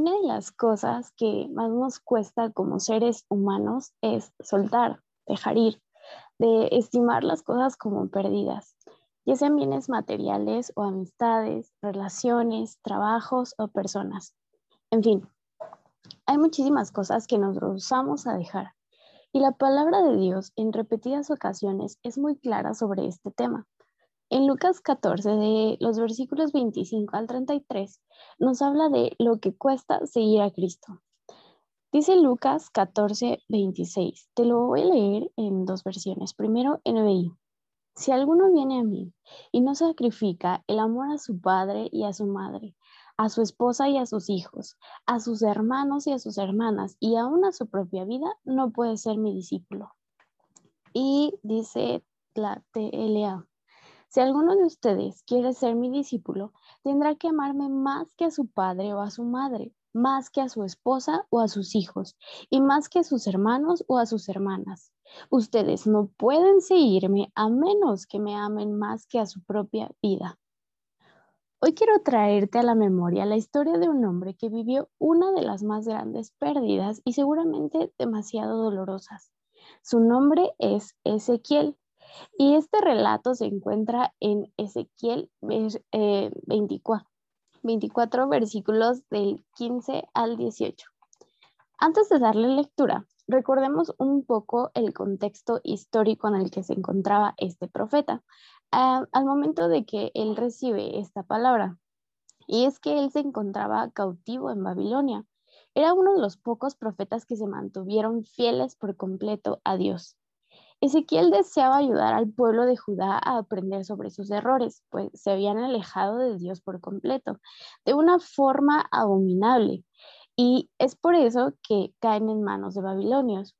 una de las cosas que más nos cuesta como seres humanos es soltar, dejar ir, de estimar las cosas como perdidas, ya sean bienes materiales o amistades, relaciones, trabajos o personas. En fin, hay muchísimas cosas que nos rehusamos a dejar. Y la palabra de Dios en repetidas ocasiones es muy clara sobre este tema. En Lucas 14, de los versículos 25 al 33, nos habla de lo que cuesta seguir a Cristo. Dice Lucas 14, 26. Te lo voy a leer en dos versiones. Primero, NBI. Si alguno viene a mí y no sacrifica el amor a su padre y a su madre, a su esposa y a sus hijos, a sus hermanos y a sus hermanas, y aún a su propia vida, no puede ser mi discípulo. Y dice la TLA. Si alguno de ustedes quiere ser mi discípulo, tendrá que amarme más que a su padre o a su madre, más que a su esposa o a sus hijos, y más que a sus hermanos o a sus hermanas. Ustedes no pueden seguirme a menos que me amen más que a su propia vida. Hoy quiero traerte a la memoria la historia de un hombre que vivió una de las más grandes pérdidas y seguramente demasiado dolorosas. Su nombre es Ezequiel y este relato se encuentra en Ezequiel 24, 24 eh, versículos del 15 al 18. Antes de darle lectura, recordemos un poco el contexto histórico en el que se encontraba este profeta ah, al momento de que él recibe esta palabra. Y es que él se encontraba cautivo en Babilonia. Era uno de los pocos profetas que se mantuvieron fieles por completo a Dios. Ezequiel deseaba ayudar al pueblo de Judá a aprender sobre sus errores, pues se habían alejado de Dios por completo, de una forma abominable. Y es por eso que caen en manos de babilonios.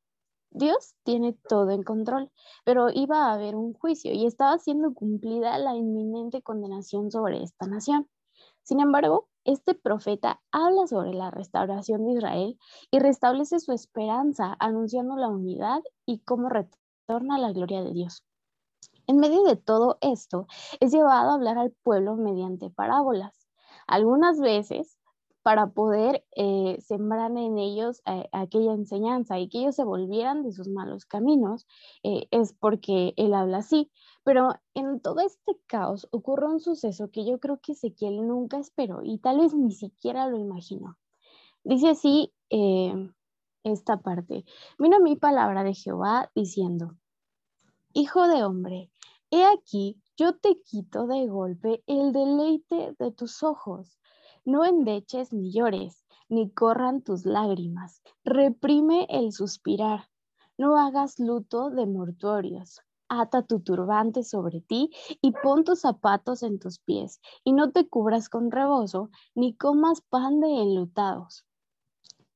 Dios tiene todo en control, pero iba a haber un juicio y estaba siendo cumplida la inminente condenación sobre esta nación. Sin embargo, este profeta habla sobre la restauración de Israel y restablece su esperanza anunciando la unidad y cómo torna la gloria de Dios. En medio de todo esto, es llevado a hablar al pueblo mediante parábolas. Algunas veces para poder eh, sembrar en ellos eh, aquella enseñanza y que ellos se volvieran de sus malos caminos, eh, es porque él habla así. Pero en todo este caos ocurre un suceso que yo creo que Ezequiel nunca esperó y tal vez ni siquiera lo imaginó. Dice así esta parte, mira mi palabra de Jehová diciendo, Hijo de hombre, he aquí, yo te quito de golpe el deleite de tus ojos. No endeches ni llores, ni corran tus lágrimas. Reprime el suspirar. No hagas luto de mortuorios. Ata tu turbante sobre ti y pon tus zapatos en tus pies, y no te cubras con rebozo, ni comas pan de enlutados.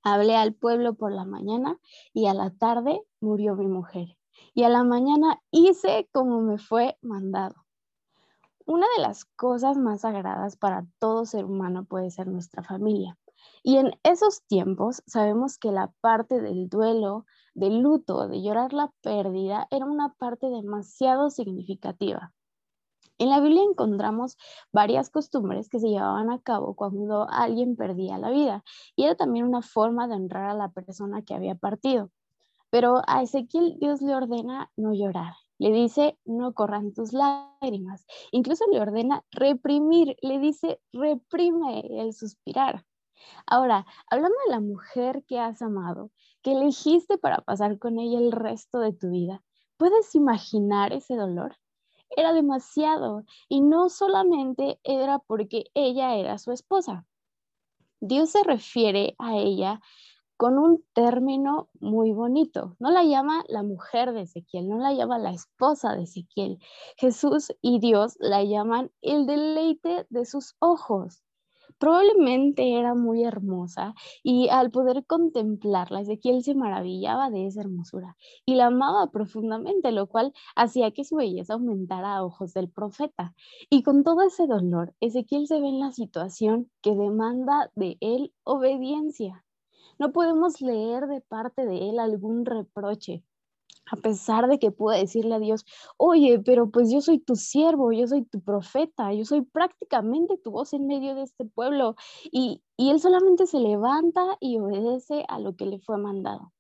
Hablé al pueblo por la mañana y a la tarde murió mi mujer y a la mañana hice como me fue mandado. Una de las cosas más sagradas para todo ser humano puede ser nuestra familia. Y en esos tiempos sabemos que la parte del duelo, del luto, de llorar la pérdida, era una parte demasiado significativa. En la Biblia encontramos varias costumbres que se llevaban a cabo cuando alguien perdía la vida y era también una forma de honrar a la persona que había partido. Pero a Ezequiel Dios le ordena no llorar. Le dice, no corran tus lágrimas. Incluso le ordena reprimir. Le dice, reprime el suspirar. Ahora, hablando de la mujer que has amado, que elegiste para pasar con ella el resto de tu vida, ¿puedes imaginar ese dolor? Era demasiado y no solamente era porque ella era su esposa. Dios se refiere a ella con un término muy bonito. No la llama la mujer de Ezequiel, no la llama la esposa de Ezequiel. Jesús y Dios la llaman el deleite de sus ojos. Probablemente era muy hermosa y al poder contemplarla, Ezequiel se maravillaba de esa hermosura y la amaba profundamente, lo cual hacía que su belleza aumentara a ojos del profeta. Y con todo ese dolor, Ezequiel se ve en la situación que demanda de él obediencia. No podemos leer de parte de él algún reproche. a pesar de que pudo decirle a Dios, oye, pero pues yo soy tu siervo, yo soy tu profeta, yo soy prácticamente tu voz en medio de este pueblo. Y, y él solamente se levanta y obedece a lo que le fue mandado.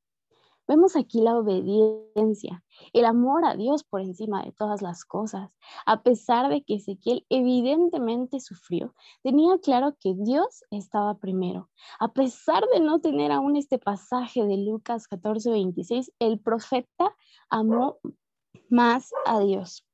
Vemos aquí la obediencia, el amor a Dios por encima de todas las cosas. A pesar de que Ezequiel evidentemente sufrió, tenía claro que Dios estaba primero. A pesar de no tener aún este pasaje de Lucas 14, 26, el profeta amó más a Dios.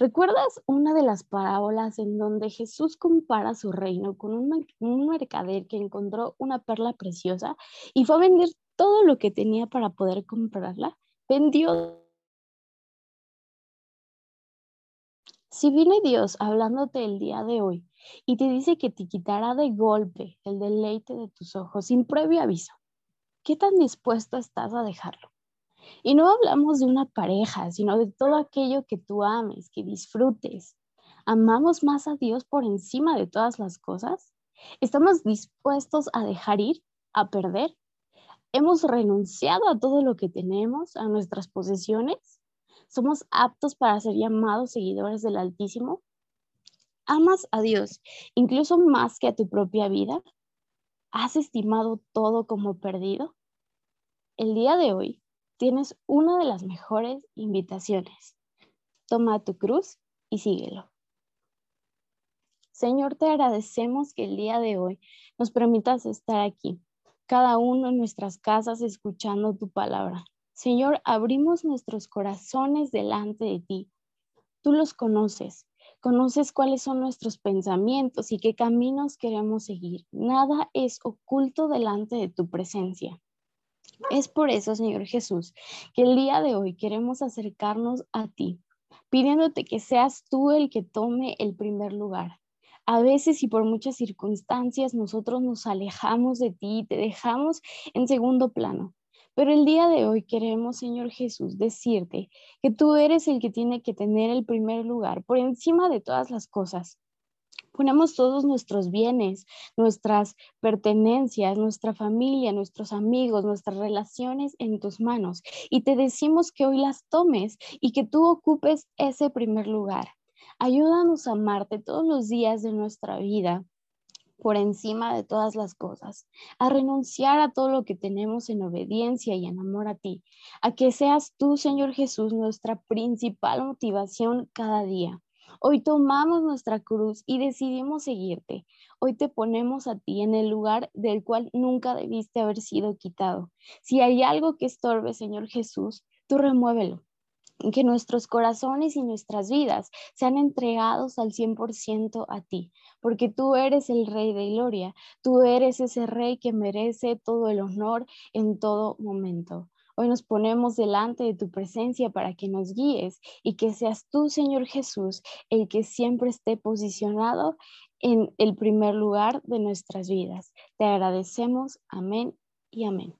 ¿Recuerdas una de las parábolas en donde Jesús compara su reino con un, mercader que encontró una perla preciosa y fue a vender todo lo que tenía para poder comprarla, vendió. Si viene Dios hablándote el día de hoy y te dice que te quitará de golpe el deleite de tus ojos sin previo aviso, ¿qué tan dispuesto estás a dejarlo? Y no hablamos de una pareja, sino de todo aquello que tú ames, que disfrutes. ¿Amamos más a Dios por encima de todas las cosas? ¿Estamos dispuestos a dejar ir, a perder hemos renunciado a todo lo que tenemos, a nuestras posesiones. Somos aptos para ser llamados seguidores del Altísimo. ¿Amas a Dios incluso más que a tu propia vida? ¿Has estimado todo como perdido? El día de hoy tienes una de las mejores invitaciones. Toma tu cruz y síguelo. Señor, te agradecemos que el día de hoy nos permitas estar aquí cada uno en nuestras casas escuchando tu palabra. Señor, abrimos nuestros corazones delante de ti. Tú los conoces, conoces cuáles son nuestros pensamientos y qué caminos queremos seguir. Nada es oculto delante de tu presencia. Es por eso, Señor Jesús, que el día de hoy queremos acercarnos a ti, pidiéndote que seas tú el que tome el primer lugar, a veces y por muchas circunstancias nosotros nos alejamos de ti y te dejamos en segundo plano. Pero el día de hoy queremos, Señor Jesús, decirte que tú eres el que tiene que tener el primer lugar por encima de todas las cosas. Ponemos todos nuestros bienes, nuestras pertenencias, nuestra familia, nuestros amigos, nuestras relaciones en tus manos y te decimos que hoy las tomes y que tú ocupes ese primer lugar. Ayúdanos a amarte todos los días de nuestra vida por encima de todas las cosas, a renunciar a todo lo que tenemos en obediencia y en amor a ti, a que seas tú, Señor Jesús, nuestra principal motivación cada día. Hoy tomamos nuestra cruz y decidimos seguirte. Hoy te ponemos a ti en el lugar del cual nunca debiste haber sido quitado. Si hay algo que estorbe, Señor Jesús, tú remuévelo que nuestros corazones y nuestras vidas sean entregados al 100% a ti, porque tú eres el Rey de Gloria, tú eres ese Rey que merece todo el honor en todo momento. Hoy nos ponemos delante de tu presencia para que nos guíes y que seas tú, Señor Jesús, el que siempre esté posicionado en el primer lugar de nuestras vidas. Te agradecemos. Amén y amén.